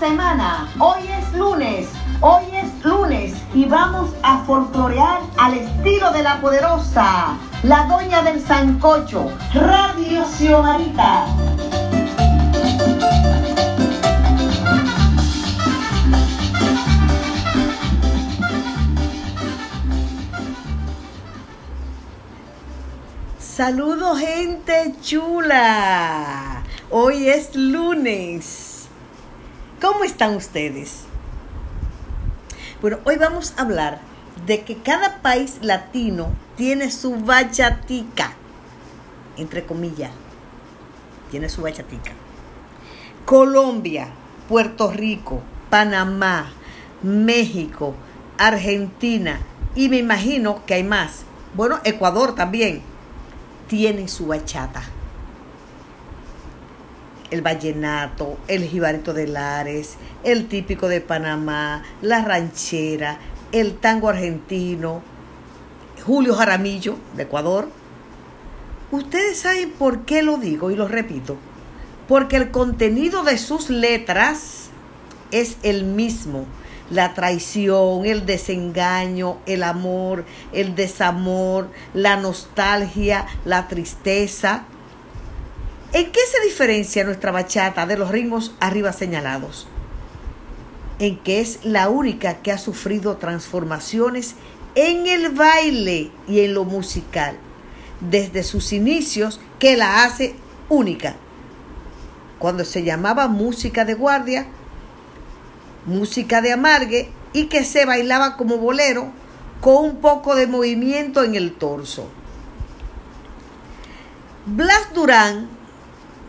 semana. Hoy es lunes. Hoy es lunes y vamos a folclorear al estilo de la poderosa, la doña del sancocho, Radio Xiomarita. Saludos gente chula. Hoy es lunes. ¿Cómo están ustedes? Bueno, hoy vamos a hablar de que cada país latino tiene su bachatica, entre comillas, tiene su bachatica. Colombia, Puerto Rico, Panamá, México, Argentina y me imagino que hay más. Bueno, Ecuador también tiene su bachata. El vallenato, el jibarito de Lares, el típico de Panamá, la ranchera, el tango argentino, Julio Jaramillo de Ecuador. Ustedes saben por qué lo digo y lo repito. Porque el contenido de sus letras es el mismo la traición, el desengaño, el amor, el desamor, la nostalgia, la tristeza. ¿En qué se diferencia nuestra bachata de los ritmos arriba señalados? En que es la única que ha sufrido transformaciones en el baile y en lo musical, desde sus inicios, que la hace única. Cuando se llamaba música de guardia, música de amargue y que se bailaba como bolero con un poco de movimiento en el torso. Blas Durán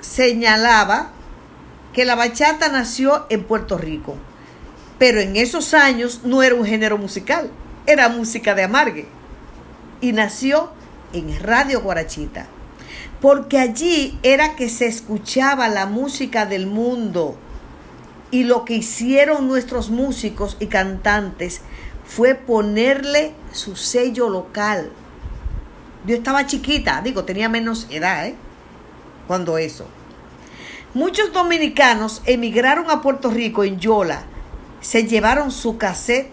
señalaba que la bachata nació en Puerto Rico, pero en esos años no era un género musical, era música de amargue y nació en Radio Guarachita, porque allí era que se escuchaba la música del mundo y lo que hicieron nuestros músicos y cantantes fue ponerle su sello local. Yo estaba chiquita, digo, tenía menos edad, ¿eh? Cuando eso. Muchos dominicanos emigraron a Puerto Rico en Yola. Se llevaron su cassette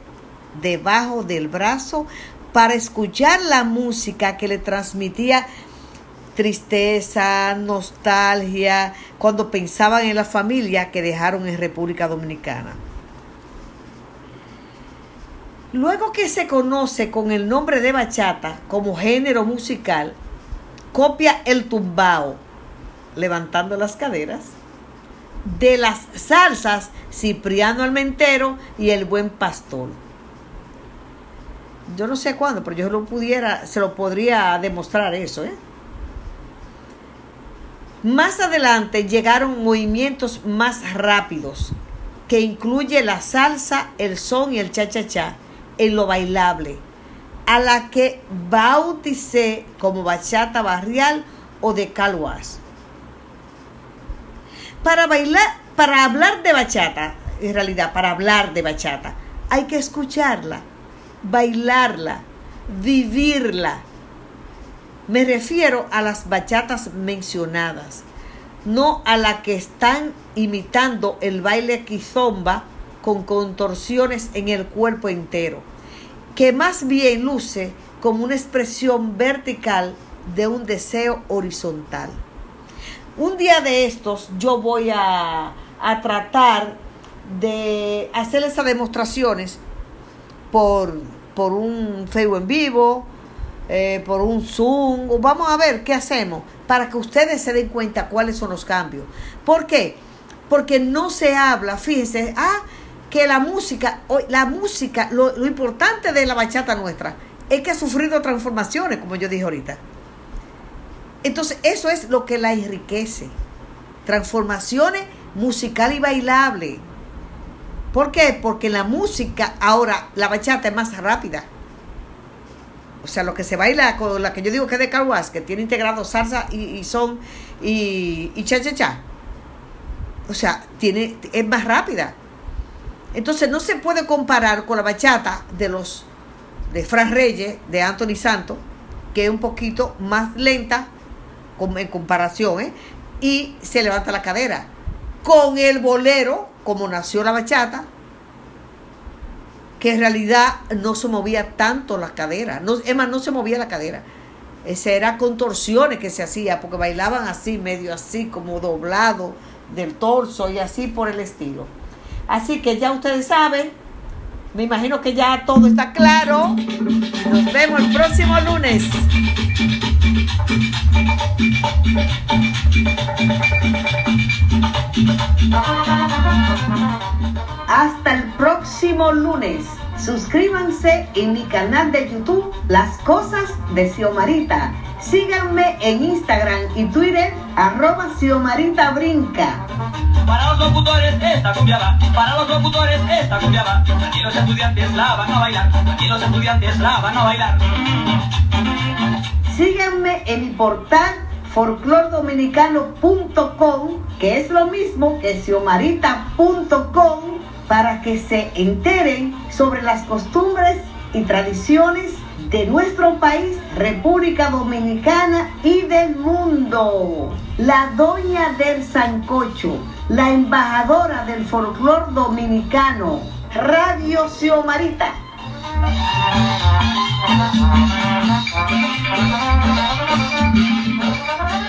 debajo del brazo para escuchar la música que le transmitía tristeza, nostalgia, cuando pensaban en la familia que dejaron en República Dominicana. Luego que se conoce con el nombre de bachata como género musical, copia el tumbao, levantando las caderas, de las salsas Cipriano Almentero y el Buen Pastor. Yo no sé cuándo, pero yo lo pudiera, se lo podría demostrar eso, ¿eh? Más adelante llegaron movimientos más rápidos, que incluye la salsa, el son y el cha-cha-cha en lo bailable, a la que bauticé como bachata barrial o de calwas. Para bailar, para hablar de bachata, en realidad, para hablar de bachata, hay que escucharla, bailarla, vivirla, me refiero a las bachatas mencionadas, no a la que están imitando el baile quizomba con contorsiones en el cuerpo entero, que más bien luce como una expresión vertical de un deseo horizontal. Un día de estos yo voy a, a tratar de hacer esas demostraciones por, por un Facebook en vivo, eh, por un Zoom, vamos a ver qué hacemos para que ustedes se den cuenta cuáles son los cambios. ¿Por qué? Porque no se habla, fíjense, ah, que la música, la música, lo, lo importante de la bachata nuestra es que ha sufrido transformaciones, como yo dije ahorita. Entonces, eso es lo que la enriquece. Transformaciones musical y bailable. ¿Por qué? Porque la música, ahora, la bachata es más rápida o sea, lo que se baila con la que yo digo que es de carwas, que tiene integrado salsa y, son y, cha cha cha. O sea, tiene, es más rápida. Entonces no se puede comparar con la bachata de los de Fran Reyes, de Anthony Santos, que es un poquito más lenta en comparación, ¿eh? y se levanta la cadera. con el bolero, como nació la bachata, que en realidad no se movía tanto la cadera, no, es más, no se movía la cadera. Ese era contorsiones que se hacía, porque bailaban así, medio así, como doblado del torso y así por el estilo. Así que ya ustedes saben, me imagino que ya todo está claro. Nos vemos el próximo lunes. Hasta el próximo lunes. Suscríbanse en mi canal de YouTube Las Cosas de Xiomarita. Síganme en Instagram y Twitter arroba Xiomarita Brinca. Para los locutores esta cumbia para los locutores esta cumbia va. Aquí los estudiantes la van a bailar, aquí los estudiantes la van a bailar. En mi portal folclordominicano.com, que es lo mismo que xiomarita.com, para que se enteren sobre las costumbres y tradiciones de nuestro país, República Dominicana y del mundo. La doña del Sancocho, la embajadora del folclor dominicano, Radio Xiomarita. Thank you.